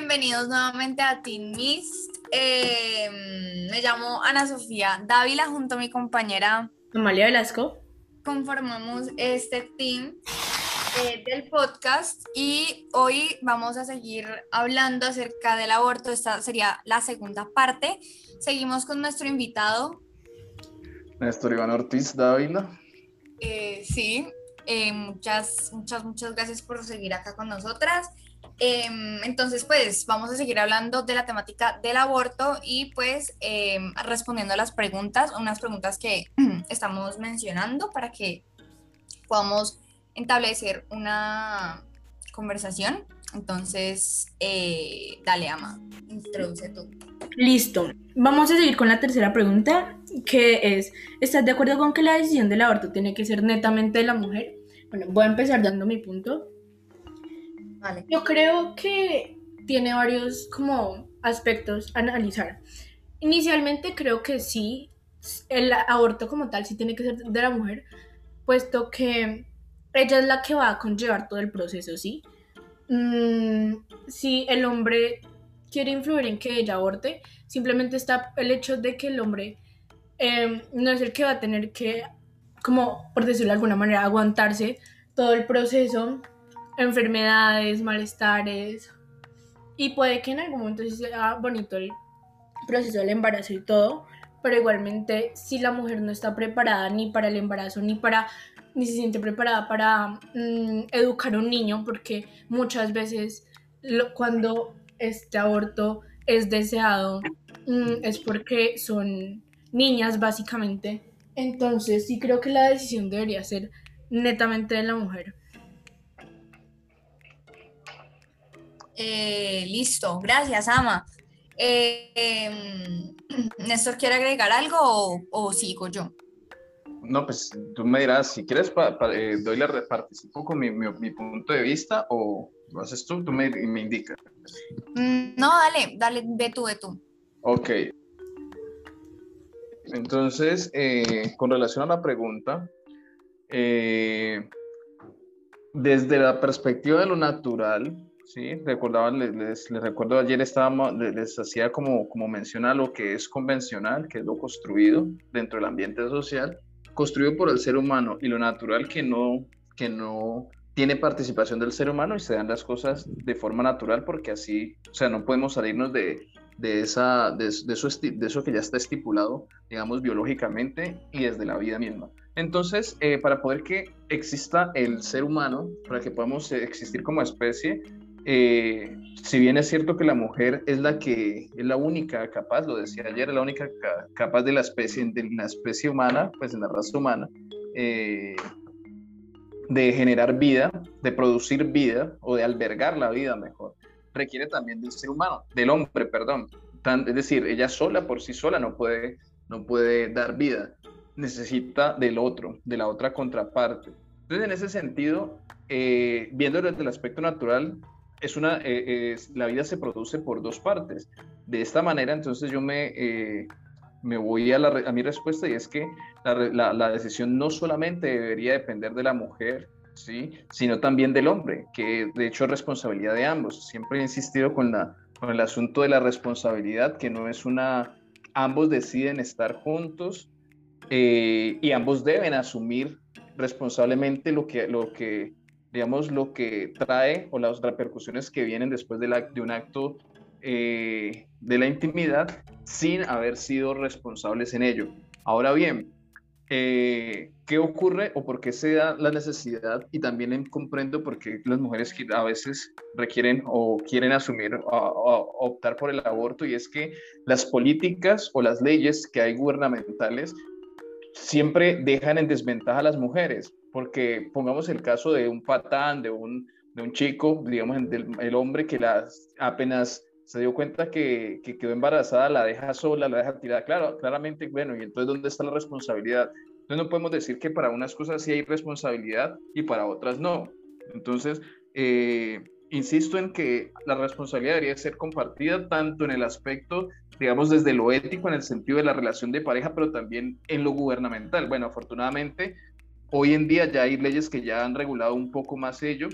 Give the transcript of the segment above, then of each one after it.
bienvenidos nuevamente a Teen Mist. Eh, me llamo Ana Sofía Dávila junto a mi compañera Amalia Velasco. Conformamos este team eh, del podcast y hoy vamos a seguir hablando acerca del aborto. Esta sería la segunda parte. Seguimos con nuestro invitado. Néstor Iván Ortiz Dávila. Eh, sí, eh, muchas, muchas, muchas gracias por seguir acá con nosotras. Em, entonces, pues vamos a seguir hablando de la temática del aborto y pues em, respondiendo a las preguntas, unas preguntas que estamos mencionando para que podamos establecer una conversación. Entonces, eh, dale, Ama, introduce tú. Listo. Vamos a seguir con la tercera pregunta, que es, ¿estás de acuerdo con que la decisión del aborto tiene que ser netamente de la mujer? Bueno, voy a empezar dando mi punto. Yo creo que tiene varios como aspectos a analizar. Inicialmente creo que sí, el aborto como tal sí tiene que ser de la mujer, puesto que ella es la que va a conllevar todo el proceso, ¿sí? Mm, si el hombre quiere influir en que ella aborte, simplemente está el hecho de que el hombre em, no es el que va a tener que, como por decirlo de alguna manera, aguantarse todo el proceso enfermedades, malestares. Y puede que en algún momento sea bonito el proceso del embarazo y todo, pero igualmente si la mujer no está preparada ni para el embarazo, ni para ni se siente preparada para mm, educar a un niño, porque muchas veces cuando este aborto es deseado mm, es porque son niñas básicamente. Entonces sí creo que la decisión debería ser netamente de la mujer. Eh, listo, gracias, Ama. Eh, em, Néstor, ¿quiere agregar algo o, sigo yo? No, pues tú me dirás, si quieres, eh, doy la participo con mi, mi, punto de vista o lo haces tú, tú me, me indicas. Mm, no, dale, dale, ve tú, ve tú. Ok. Entonces, con relación a la pregunta, desde la perspectiva de lo natural, Sí, recordaban, les, les, recuerdo, ayer estábamos, les, hacía como, como menciona lo que es convencional, que es lo construido dentro del ambiente social, construido por el ser humano y lo natural que no, que no tiene participación del ser humano y se dan las cosas de forma natural porque así, o sea, no podemos salirnos de, de, esa, de, de, eso, de eso que ya está estipulado, digamos, biológicamente y desde la vida misma. Entonces, eh, para poder que exista el ser humano, para que podamos existir como especie, eh, si bien es cierto que la mujer es la que es la única capaz, lo decía ayer, es la única capaz de la especie, de la especie humana, pues en la raza humana, eh, de generar vida, de producir vida o de albergar la vida mejor, requiere también del ser humano, del hombre, perdón. es decir, ella sola por sí sola no puede, no puede dar vida, necesita del otro, de la otra contraparte. Entonces, en ese sentido, eh, viendo desde el aspecto natural, es una, eh, la vida se produce por dos partes. De esta manera, entonces yo me, eh, me voy a, la, a, mi respuesta y es que la, la, decisión no solamente debería depender de la mujer, ¿sí? sino también del hombre, que de hecho es responsabilidad de ambos. Siempre he insistido con, la, con el asunto de la responsabilidad, que no es una... Ambos deciden estar juntos eh, y ambos deben asumir responsablemente lo que, lo que digamos, lo que trae o las repercusiones que vienen después de, la, de un acto eh, de la intimidad sin haber sido responsables en ello. Ahora bien, eh, ¿qué ocurre o por qué se da la necesidad? Y también comprendo por qué las mujeres a veces requieren o quieren asumir o, optar por el aborto y es que las políticas o las leyes que hay gubernamentales siempre dejan en desventaja a las mujeres porque pongamos el caso de un patán, de un, de un chico, digamos, el, hombre que apenas se dio cuenta que, que, quedó embarazada, la deja sola, la deja tirada. Claro, claramente, bueno, y entonces, ¿dónde está la responsabilidad? Entonces, no podemos decir que para unas cosas sí hay responsabilidad y para otras no. Entonces, eh, insisto en que la responsabilidad debería ser compartida tanto en el aspecto, digamos, desde lo ético, en el sentido de la relación de pareja, pero también en lo gubernamental. Bueno, afortunadamente, Hoy en día ya hay leyes que ya han regulado un poco más ello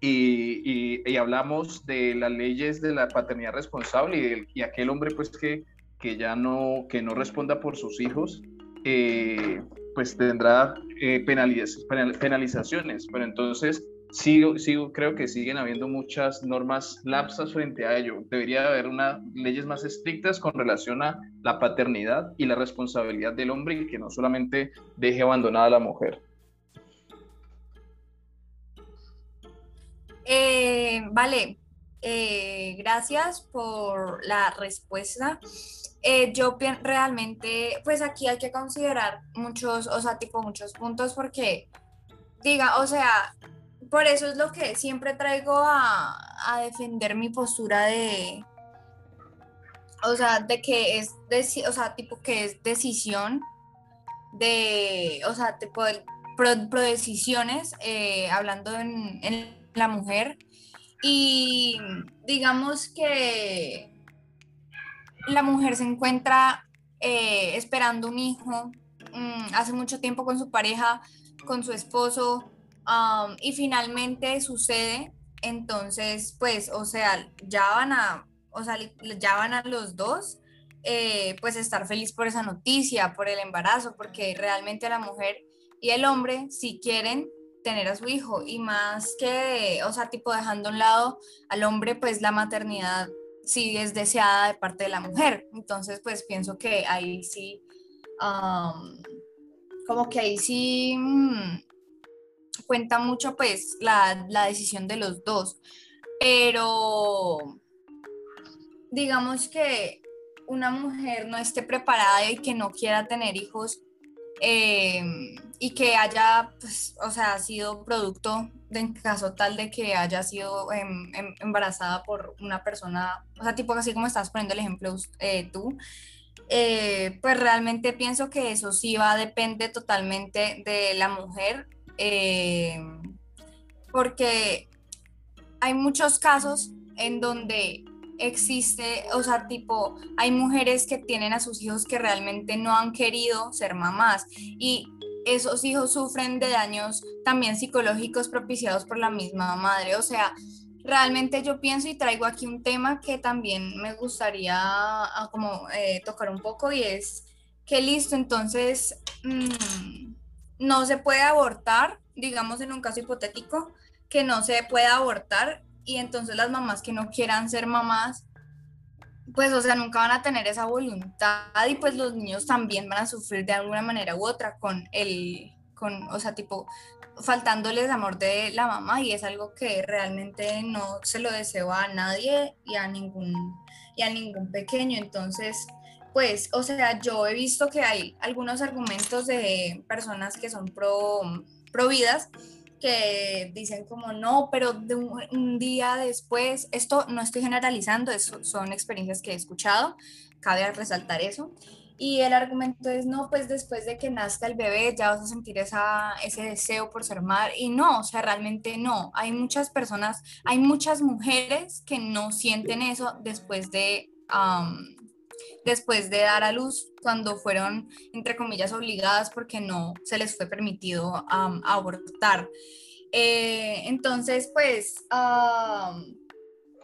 y, hablamos de las leyes de la paternidad responsable y, y aquel hombre pues que, que ya no, que no responda por sus hijos, eh, pues tendrá eh, penalizaciones. Pero entonces sigo, sigo, creo que siguen habiendo muchas normas lapsas frente a ello. Debería haber unas leyes más estrictas con relación a la paternidad y la responsabilidad del hombre y que no solamente deje abandonada a la mujer. Eh, vale, eh, gracias por la respuesta. Eh, yo realmente, pues aquí hay que considerar muchos, o sea, tipo muchos puntos porque, diga, o sea, por eso es lo que siempre traigo a, a defender mi postura de, o sea, de que es, o sea, tipo que es decisión de, o sea, tipo de pro, decisiones, hablando en, en la mujer. Y digamos que la mujer se encuentra eh, esperando un hijo mm, hace mucho tiempo con su pareja, con su esposo y finalmente sucede, entonces pues, o sea, ya van a, o sea, ya van a los dos. Eh, pues estar feliz por esa noticia, por el embarazo, porque realmente la mujer y el hombre, si quieren, tener a su hijo y más que, o sea, tipo dejando a un lado al hombre, pues la maternidad sí es deseada de parte de la mujer. Entonces, pues pienso que ahí sí, como que ahí sí mm, cuenta mucho pues la, la decisión de los dos. Pero digamos que una mujer no esté preparada y que no quiera tener hijos, eh, y que haya, pues, o sea, sido producto, de, en caso tal de que haya sido em, em, embarazada por una persona, o sea, tipo así como estás poniendo el ejemplo eh, tú, eh, pues realmente pienso que eso sí va a depender totalmente de la mujer, porque hay muchos casos en donde existe, o sea, tipo, hay mujeres que tienen a sus hijos que realmente no han querido ser mamás y esos hijos sufren de daños también psicológicos propiciados por la misma madre. O sea, realmente yo pienso y traigo aquí un tema que también me gustaría ah, como eh, tocar un poco y es que listo, entonces mm, no se puede abortar, digamos en un caso hipotético, que no se puede abortar y entonces las mamás que no quieran ser mamás, pues o sea, nunca van a tener esa voluntad y pues los niños también van a sufrir de alguna manera u otra con el, con, o sea, tipo, faltándoles amor de la mamá y es algo que realmente no se lo deseo a nadie y a ningún, y a ningún pequeño. Entonces, pues, o sea, yo he visto que hay algunos argumentos de personas que son pro, pro vidas que dicen como no, pero de un, día después, esto no estoy generalizando, eso son experiencias que he escuchado, cabe resaltar eso. Y el argumento es, no, pues después de que nazca el bebé ya vas a sentir esa, ese deseo por ser madre. Y no, o sea, realmente no. Hay muchas personas, hay muchas mujeres que no sienten eso después de, después de dar a luz, cuando fueron, entre comillas, obligadas porque no se les fue permitido abortar. Eh, entonces, pues,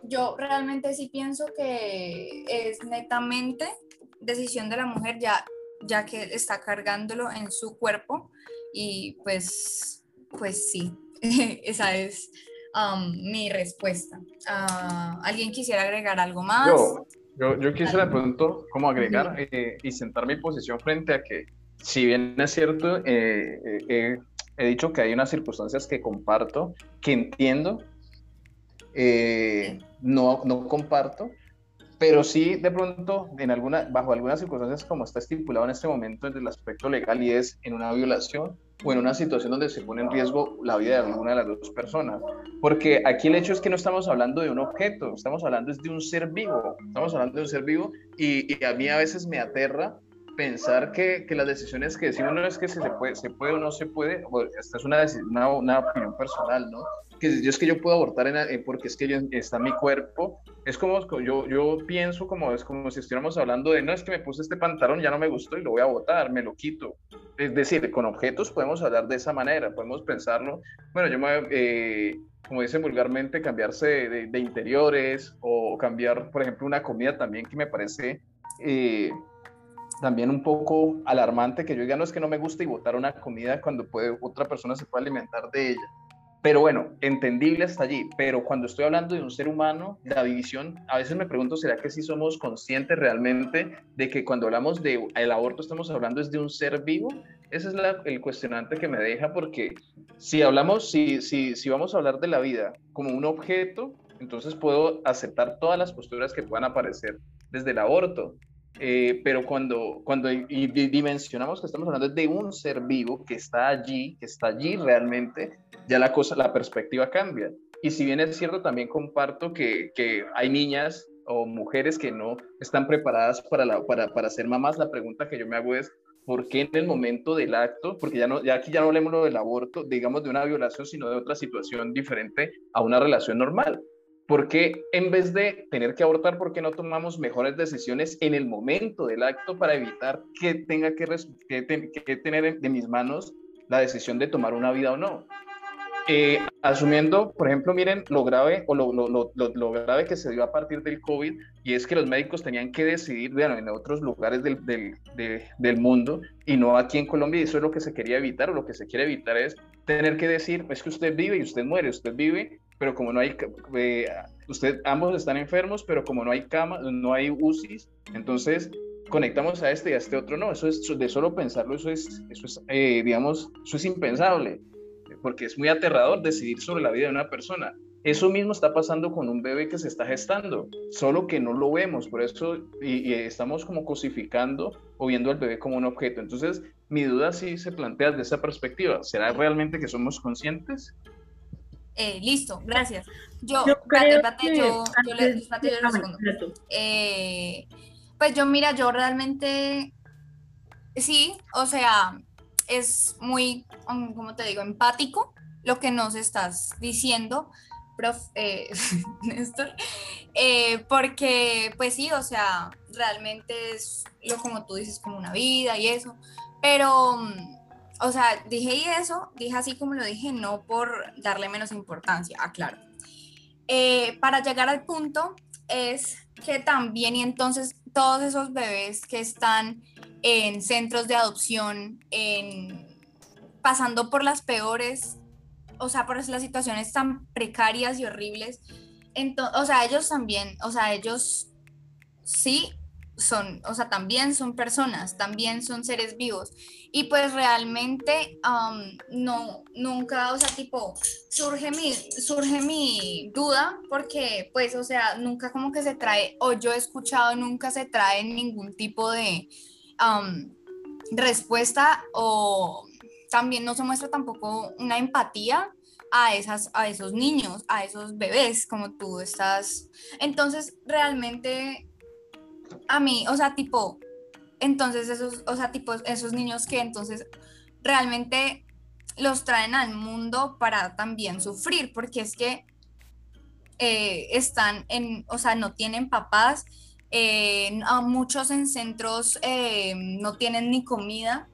yo realmente sí pienso que es netamente decisión de la mujer ya, ya que está cargándolo en su cuerpo y pues, pues sí, esa es mi respuesta. Ah, ¿Alguien quisiera agregar algo más? Yo quisiera de pronto como agregar eh, y sentar mi posición frente a que, si bien es cierto, eh, eh, he dicho que hay unas circunstancias que comparto, que entiendo, no, no comparto, pero sí de pronto en alguna, bajo algunas circunstancias como está estipulado en este momento en el aspecto legal y es en una violación o en una situación donde se pone en riesgo la vida de alguna de las dos personas. Porque aquí el hecho es que no estamos hablando de un objeto, estamos hablando de un ser vivo, estamos hablando de un ser vivo y, y a mí a veces me aterra pensar que, que, las decisiones que decimos no es que se, puede, se puede o no se puede, esta es una, una, una opinión personal, ¿no? Que yo es que yo puedo abortar en, eh, porque es que yo, está mi cuerpo, es como yo, yo pienso como es como si estuviéramos hablando de no es que me puse este pantalón, ya no me gustó y lo voy a botar, me lo quito. Es decir, con objetos podemos hablar de esa manera, podemos pensarlo, bueno, yo me, eh, como dicen vulgarmente, cambiarse de, de, interiores o cambiar, por ejemplo, una comida también que me parece... Eh, también un poco alarmante que yo diga, no es que no me gusta y botar una comida cuando puede, otra persona se puede alimentar de ella. Pero bueno, entendible hasta allí. Pero cuando estoy hablando de un ser humano, la división, a veces me pregunto, ¿será que sí somos conscientes realmente de que cuando hablamos de el aborto estamos hablando es de un ser vivo? Ese es el cuestionante que me deja porque si hablamos, si, si, si vamos a hablar de la vida como un objeto, entonces puedo aceptar todas las posturas que puedan aparecer desde el aborto. Eh, pero cuando, cuando dimensionamos que estamos hablando de un ser vivo que está allí, que está allí realmente, ya la cosa, la perspectiva cambia. Y si bien es cierto, también comparto que, que hay niñas o mujeres que no están preparadas para, la, para, para ser mamás, la pregunta que yo me hago es, ¿por qué en el momento del acto, porque ya, no, ya aquí ya no hablemos del aborto, digamos de una violación, sino de otra situación diferente a una relación normal? ¿Por qué en vez de tener que abortar, por qué no tomamos mejores decisiones en el momento del acto para evitar que tenga que, tener de mis manos la decisión de tomar una vida o no? Eh, asumiendo, por ejemplo, miren lo grave o lo, grave que se dio a partir del COVID y es que los médicos tenían que decidir, bueno, en otros lugares del, del, mundo y no aquí en Colombia y eso es lo que se quería evitar o lo que se quiere evitar es tener que decir, es que usted vive y usted muere, usted vive pero como no hay, eh, usted, ambos están enfermos, pero como no hay cama, no hay UCIs, entonces conectamos a este y a este otro, no, eso es de solo pensarlo, eso es, eso es eh, digamos, eso es impensable, porque es muy aterrador decidir sobre la vida de una persona. Eso mismo está pasando con un bebé que se está gestando, solo que no lo vemos, por eso y, y estamos como cosificando o viendo al bebé como un objeto. Entonces, mi duda sí se plantea desde esa perspectiva. ¿Será realmente que somos conscientes? Eh, listo, gracias. Yo, yo, yo, le, respondo. Eh, pues yo, mira, yo realmente, sí, o sea, es muy, um, como te digo, empático lo que nos estás diciendo, prof, eh, Néstor, eh, porque, pues sí, o sea, realmente es lo como tú dices, como una vida y eso, pero um, o sea, dije eso, dije así como lo dije, no por darle menos importancia, aclaro. Eh, para llegar al punto es que también y entonces todos esos bebés que están en centros de adopción, en, pasando por las peores, o sea, por las situaciones tan precarias y horribles, entonces, o sea, ellos también, o sea, ellos sí son, o sea, también son personas, también son seres vivos. Y pues realmente no, nunca, o sea, tipo, surge mi, surge mi duda porque pues, o sea, nunca como que se trae, o yo he escuchado, nunca se trae ningún tipo de respuesta o también no se muestra tampoco una empatía a, esas, a esos niños, a esos bebés, como tú estás. Entonces, realmente a mí, o sea, tipo, entonces esos, o sea, tipo, esos niños que entonces realmente los traen al mundo para también sufrir, porque es que eh, están en, o sea, no tienen papás, eh, muchos en centros eh, no tienen ni comida,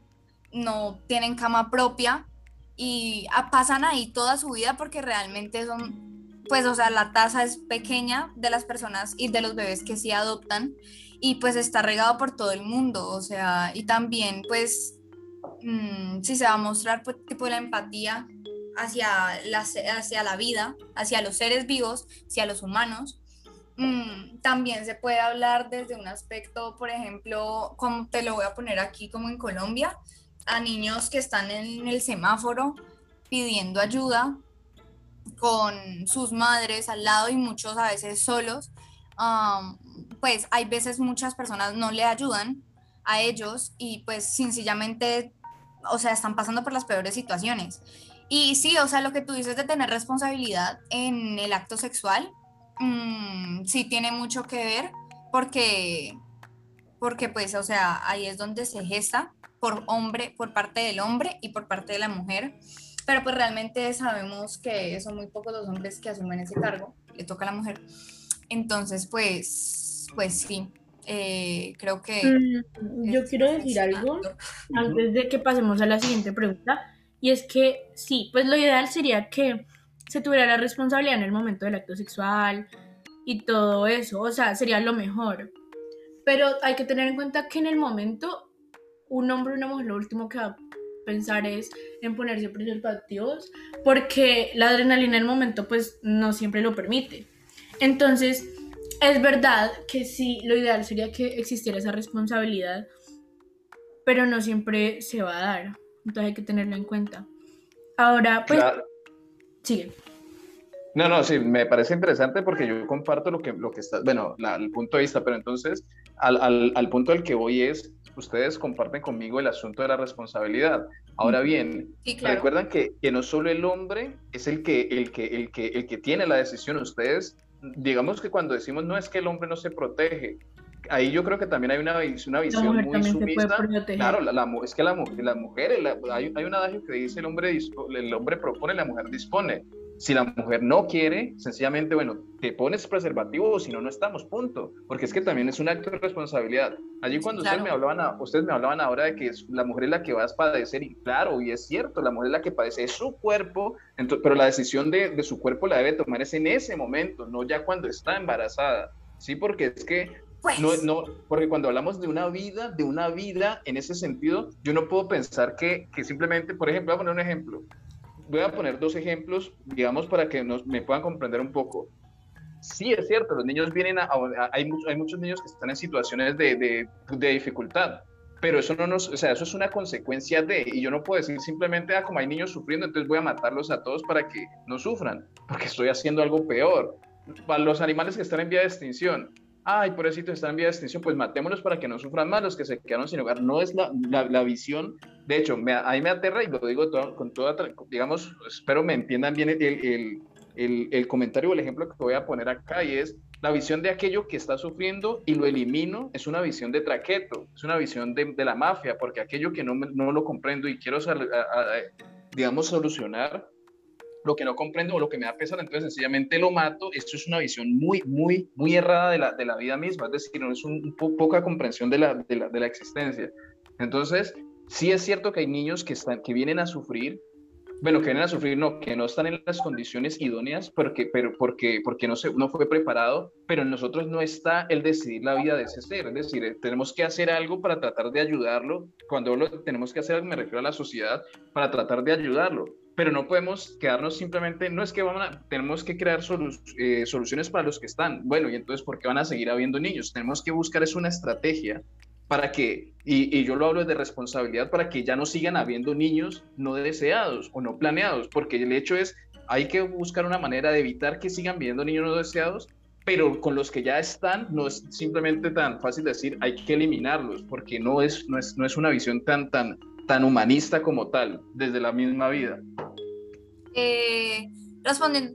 no tienen cama propia y pasan ahí toda su vida porque realmente son, pues, o sea, la tasa es pequeña de las personas y de los bebés que sí adoptan y pues está regado por todo el mundo, o sea, y también pues mm, si se va a mostrar pues, tipo la empatía hacia la, hacia la vida, hacia los seres vivos, hacia los humanos, mm, también se puede hablar desde un aspecto, por ejemplo, como te lo voy a poner aquí como en Colombia, a niños que están en el semáforo pidiendo ayuda con sus madres al lado y muchos a veces solos pues hay veces muchas personas no le ayudan a ellos y pues sencillamente, o sea, están pasando por las peores situaciones. Y sí, o sea, lo que tú dices de tener responsabilidad en el acto sexual, mm, sí tiene mucho que ver porque, porque pues, o sea, ahí es donde se gesta por hombre, por parte del hombre y por parte de la mujer, pero pues realmente sabemos que son muy pocos los hombres que asumen ese cargo, le toca a la mujer. Entonces, pues, pues sí, eh, creo que... Mm, yo quiero decir algo antes de que pasemos a la siguiente pregunta, y es que sí, pues lo ideal sería que se tuviera la responsabilidad en el momento del acto sexual y todo eso, o sea, sería lo mejor. Pero hay que tener en cuenta que en el momento un hombre o una mujer lo último que va a pensar es en ponerse preservativos porque la adrenalina en el momento pues no siempre lo permite. Entonces, es verdad que sí, lo ideal sería que existiera esa responsabilidad, pero no siempre se va a dar. Entonces hay que tenerlo en cuenta. Ahora, pues, sigue. No, no, sí, me parece interesante porque yo comparto lo que, lo que está, bueno, el punto de vista, pero entonces al, al, al, punto al que voy es, ustedes comparten conmigo el asunto de la responsabilidad. Ahora bien, recuerdan que, que, no solo el hombre es el que, el, que, el, que, el que tiene la decisión, ustedes, digamos que cuando decimos no es que el hombre no se protege, ahí yo creo que también hay una, una visión muy sumisa. Claro, la, es que la, la mujer, hay, hay, un adagio que dice el hombre, el hombre propone, la mujer dispone. Si la mujer no quiere, sencillamente, bueno, te pones preservativo o si no, no estamos, punto. Porque es que también es un acto de responsabilidad. Allí cuando ustedes, me hablaban, ustedes me hablaban ahora de que la mujer es la que va a padecer, y claro, y es cierto, la mujer es la que padece, es su cuerpo, entonces, pero la decisión de, de su cuerpo la debe tomar es en ese momento, no ya cuando está embarazada. Sí, porque es que pues. No, no, porque cuando hablamos de una vida, de una vida en ese sentido, yo no puedo pensar que, que simplemente, por ejemplo, voy a poner un ejemplo, voy a poner dos ejemplos, digamos, para que nos, me puedan comprender un poco. Sí, es cierto, los niños vienen a, hay, hay, muchos niños que están en situaciones de, de, de, dificultad, pero eso no nos, o sea, eso es una consecuencia de, y yo no puedo decir simplemente, ah, como hay niños sufriendo, entonces voy a matarlos a todos para que no sufran, porque estoy haciendo algo peor. Para los animales que están en vía de extinción, ay, pobrecitos están en vía de extinción, pues matémoslos para que no sufran más los que se quedaron sin hogar. No es la, la, visión, de hecho, me, ahí me aterra y lo digo con toda, digamos, espero me entiendan bien el, el, el, el, comentario o el ejemplo que voy a poner acá y es la visión de aquello que está sufriendo y lo elimino, es una visión de traqueto, es una visión de, de la mafia, porque aquello que no, no lo comprendo y quiero, digamos, solucionar, lo que no comprendo o lo que me da pesar, entonces sencillamente lo mato. Esto es una visión muy, muy, muy errada de la, de la vida misma, es decir, no es un, poca comprensión de la, de la, existencia. Entonces, sí es cierto que hay niños que, están, que vienen a sufrir, bueno, que vienen a sufrir, no, que no están en las condiciones idóneas porque, pero porque, porque no, se, no fue preparado, pero en nosotros no está el decidir la vida de ese ser, es decir, tenemos que hacer algo para tratar de ayudarlo, cuando lo tenemos que hacer, me refiero a la sociedad, para tratar de ayudarlo, pero no podemos quedarnos simplemente, no es que vamos a, tenemos que crear eh, soluciones para los que están, bueno, y entonces, ¿por qué van a seguir habiendo niños? Tenemos que buscar es una estrategia para que, y, yo lo hablo de responsabilidad, para que ya no sigan habiendo niños no deseados o no planeados, porque el hecho es, hay que buscar una manera de evitar que sigan viendo niños no deseados, pero con los que ya están, no es simplemente tan fácil decir, hay que eliminarlos, porque no es, no es, no es una visión tan, tan, tan humanista como tal, desde la misma vida? Eh,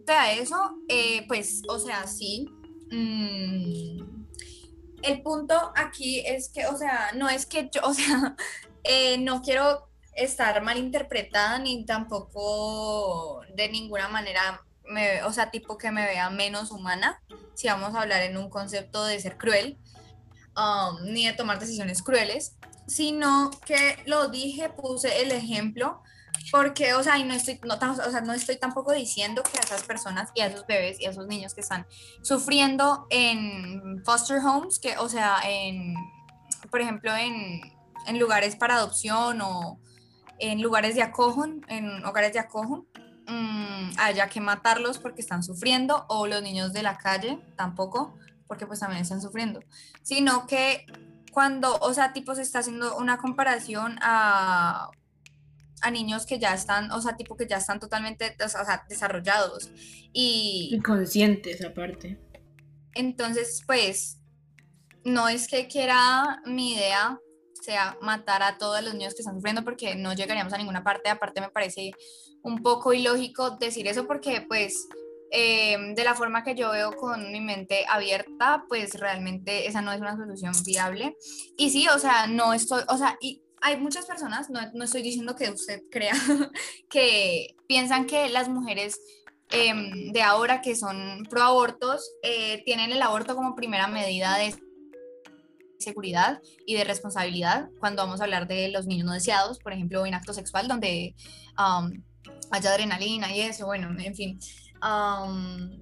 a eso, eh, pues, o sea, sí. Mm, el punto aquí es que, o sea, no es que yo, o sea, eh, no quiero estar malinterpretada ni tampoco de ninguna manera, me, o sea, tipo que me vea menos humana, si vamos a hablar en un concepto de ser cruel, um, ni de tomar decisiones crueles, sino que lo dije, puse el ejemplo, porque, o sea, y no estoy, no, o sea, no estoy tampoco diciendo que a esas personas y a esos bebés y a esos niños que están sufriendo en foster homes, que, o sea, en, por ejemplo, en, en lugares para adopción o en lugares de acojon, en hogares de acojon, mmm, haya que matarlos porque están sufriendo, o los niños de la calle tampoco, porque pues también están sufriendo, sino que cuando, o sea, tipo se está haciendo una comparación a, a niños que ya están, o sea, tipo que ya están totalmente o sea, desarrollados y... Y conscientes aparte. Entonces, pues, no es que quiera mi idea sea matar a todos los niños que están sufriendo porque no llegaríamos a ninguna parte. Aparte me parece un poco ilógico decir eso porque pues em, de la forma que yo veo con mi mente abierta, pues realmente esa no es una solución viable. Y sí, o sea, no estoy, o sea, y hay muchas personas, no, no estoy diciendo que usted crea, que piensan que las mujeres em, de ahora que son pro abortos eh, tienen el aborto como primera medida de seguridad y de responsabilidad cuando vamos a hablar de los niños no deseados, por ejemplo, en acto sexual donde um, haya adrenalina y eso, bueno, en fin. Um,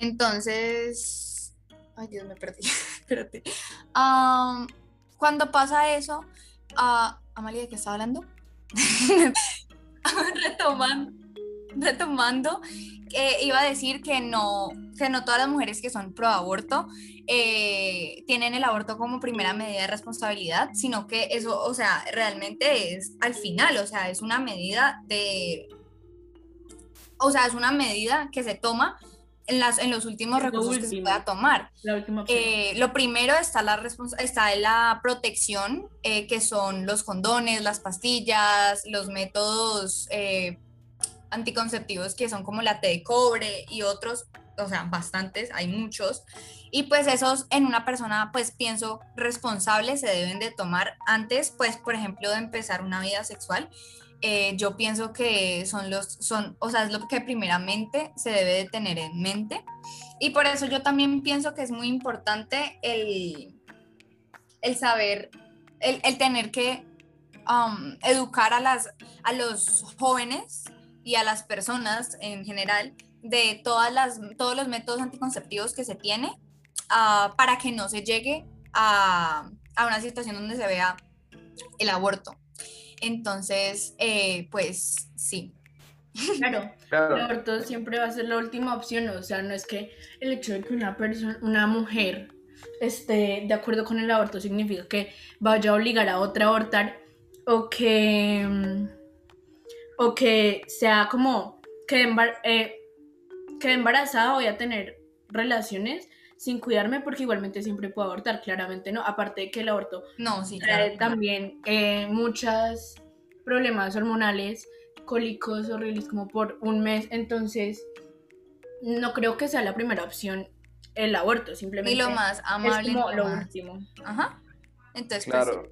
entonces, ay Dios, me perdí, espérate. Um, cuando pasa eso, uh, Amalia, ¿de qué está hablando? retomando, retomando iba a decir que no, que no todas las mujeres que son pro aborto eh, tienen el aborto como primera medida de responsabilidad, sino que eso, o sea, realmente es al final, o sea, es una medida de, o sea, es una medida que se toma en, las, en los últimos recursos que se pueda tomar. Eh, lo primero está la, está la protección, eh, que son los condones, las pastillas, los métodos anticonceptivos que son como la T de cobre y otros, o sea, bastantes, hay muchos. Y pues esos en una persona, pues pienso, responsable se deben de tomar antes, pues, por ejemplo, de empezar una vida sexual. Eh, yo pienso que son los, son, o sea, es lo que primeramente se debe de tener en mente. Y por eso yo también pienso que es muy importante el, el saber, el, el tener que um, educar a, las, a los jóvenes y a las personas en general de todas las, todos los métodos anticonceptivos que se tiene ah, para que no se llegue a, a, una situación donde se vea el aborto. Entonces, eh, pues sí. Claro, el aborto siempre va a ser la última opción, o sea, no es que el hecho de que una persona, una mujer esté de acuerdo con el aborto significa que vaya a obligar a otra a abortar o que mm, o que sea como que eh, embarazada voy a tener relaciones sin cuidarme porque igualmente siempre puedo abortar, claramente no, aparte de que el aborto no, sí, trae también eh, muchos problemas hormonales, cólicos horribles como por un mes, entonces no creo que sea la primera opción el aborto, simplemente. Y lo más amable. Es como lo, último. Ajá. Entonces, pues, claro.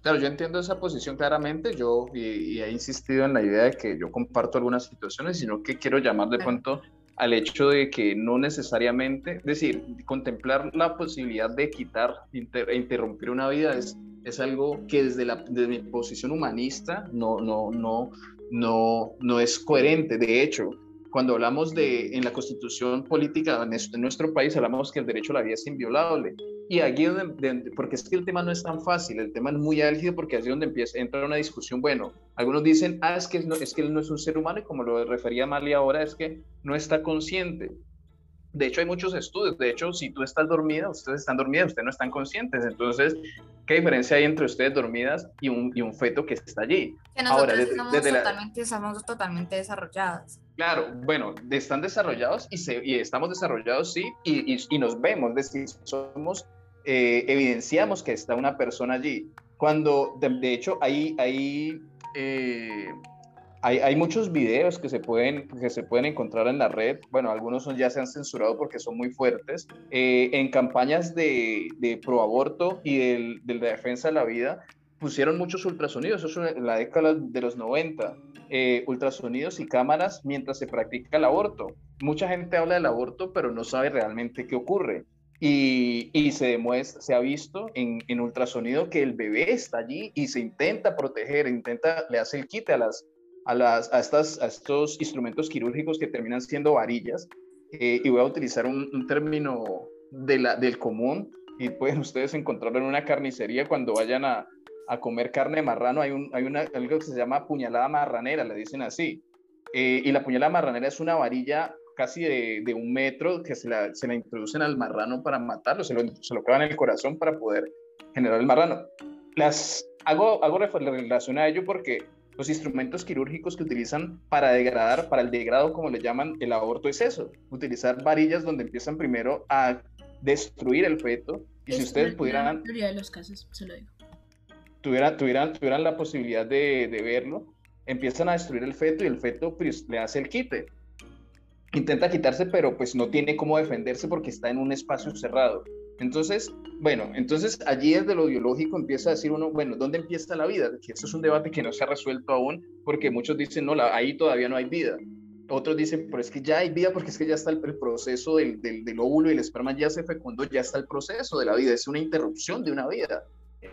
Claro, yo entiendo esa posición claramente, yo y, he insistido en la idea de que yo comparto algunas situaciones, sino que quiero llamar de pronto al hecho de que no necesariamente, es decir, contemplar la posibilidad de quitar e interrumpir una vida es, es algo que desde, la, desde mi posición humanista no, no, no, no, no es coherente. De hecho, cuando hablamos de en la constitución política de nuestro país, hablamos que el derecho a la vida es inviolable. Y aquí es donde, porque es que el tema no es tan fácil, el tema es muy álgido porque así es donde empieza, entra una discusión. Bueno, algunos dicen, ah, es que, no, es que él no es un ser humano y como lo refería Marley ahora, es que no está consciente. De hecho, hay muchos estudios. De hecho, si tú estás dormida, ustedes están dormidas, ustedes no están conscientes. Entonces, ¿qué diferencia hay entre ustedes dormidas y un, y un feto que está allí? Que nosotros Ahora, desde, totalmente, estamos totalmente desarrolladas. Claro, bueno, están desarrollados y, se, y estamos desarrollados, sí, y, y, nos vemos, es decir, somos, eh, evidenciamos que está una persona allí. Cuando, de, hecho, hay, hay eh, hay, muchos videos que se, pueden, que se pueden encontrar en la red. Bueno, algunos son, ya se han censurado porque son muy fuertes. Eh, en campañas de, de proaborto y del, de la defensa de la vida, pusieron muchos ultrasonidos. Eso es en la década de los 90. Eh, ultrasonidos y cámaras mientras se practica el aborto. Mucha gente habla del aborto, pero no sabe realmente qué ocurre. Y, se demuestra, ha visto en, ultrasonido que el bebé está allí y se intenta proteger, intenta, le hace el quite a las, a, las, a, estas, a estos instrumentos quirúrgicos que terminan siendo varillas. Eh, y voy a utilizar un, término del común y pueden ustedes encontrarlo en una carnicería cuando vayan a, a comer carne de marrano. Hay, un, hay una, algo que se llama puñalada marranera, le dicen así. Eh, y la puñalada marranera es una varilla casi de, de un metro que se la, se la, introducen al marrano para matarlo, se lo, se lo clavan en el corazón para poder generar el marrano. Las, hago, hago relación a ello porque los instrumentos quirúrgicos que utilizan para degradar, para el degrado, como le llaman, el aborto es eso, utilizar varillas donde empiezan primero a destruir el feto. Y si ustedes pudieran... La de los casos, se lo digo. Tuvieran, tuvieran, tuvieran la posibilidad de, de, verlo, empiezan a destruir el feto y el feto pues, le hace el quite. Intenta quitarse, pero pues no tiene cómo defenderse porque está en un espacio cerrado. Entonces, bueno, entonces allí desde lo biológico empieza a decir uno, bueno, ¿dónde empieza la vida? Que eso es un debate que no se ha resuelto aún, porque muchos dicen, no, ahí todavía no hay vida. Otros dicen, pero es que ya hay vida porque es que ya está el, proceso del, del, óvulo y el esperma ya se fecundó, ya está el proceso de la vida, es una interrupción de una vida.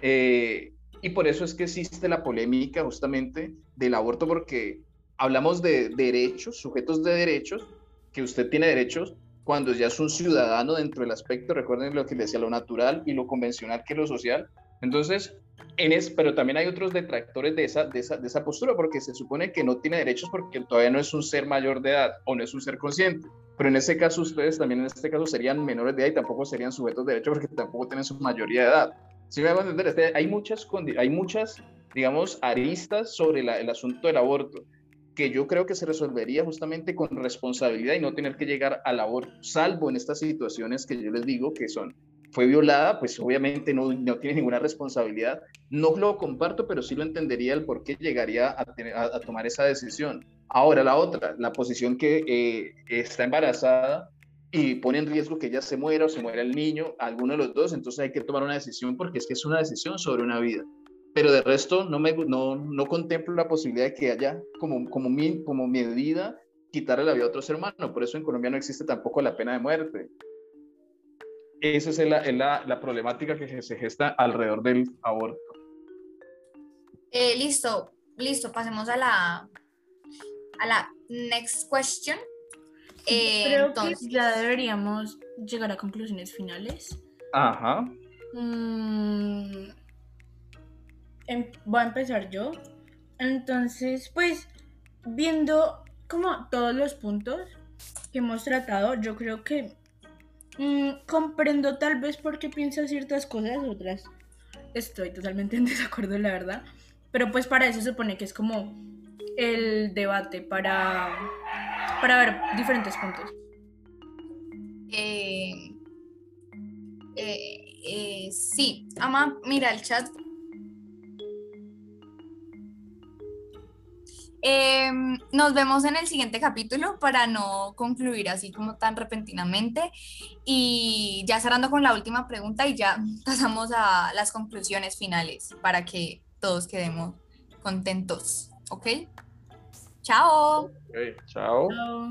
Eh, y por eso es que existe la polémica justamente del aborto, porque hablamos de derechos, sujetos de derechos, que usted tiene derechos cuando ya es un ciudadano dentro del aspecto, recuerden lo que decía, lo natural y lo convencional que lo social. Entonces, en es, pero también hay otros detractores de esa, de, esa, de esa postura, porque se supone que no tiene derechos porque todavía no es un ser mayor de edad o no es un ser consciente. Pero en ese caso, ustedes también en este caso serían menores de edad y tampoco serían sujetos de derechos porque tampoco tienen su mayoría de edad. Si me a entender, este, hay, muchas, hay muchas, digamos, aristas sobre el asunto del aborto que yo creo que se resolvería justamente con responsabilidad y no tener que llegar al aborto, salvo en estas situaciones que yo les digo que son, fue violada, pues obviamente no, no tiene ninguna responsabilidad. No lo comparto, pero sí lo entendería el por qué llegaría a, a, tomar esa decisión. Ahora la otra, la posición que eh, está embarazada y pone en riesgo que ella se muera o se muera el niño, alguno de los dos, entonces hay que tomar una decisión porque es que es una decisión sobre una vida pero de resto no, me, no, no contemplo la posibilidad de que haya como, como, mi, como medida quitarle la vida a otro ser humano. Por eso en Colombia no existe tampoco la pena de muerte. Esa es la, la, la problemática que se gesta alrededor del aborto. Eh, listo, listo, pasemos a la, a la next question. Eh, Creo entonces... que ya deberíamos llegar a conclusiones finales. Ajá. Mm, Em, voy a empezar yo. Entonces, pues, viendo como todos los puntos que hemos tratado, yo creo que mm, comprendo tal vez por qué piensas ciertas cosas, otras estoy totalmente en desacuerdo, la verdad. Pero pues para eso se supone que es como el debate, para, para ver diferentes puntos. Eh, eh, eh, sí, Ama, mira, el chat Em, nos vemos en el siguiente capítulo para no concluir así como tan repentinamente. Y ya cerrando con la última pregunta y ya pasamos a las conclusiones finales para que todos quedemos contentos. ¿Ok? Chao. chao. chao.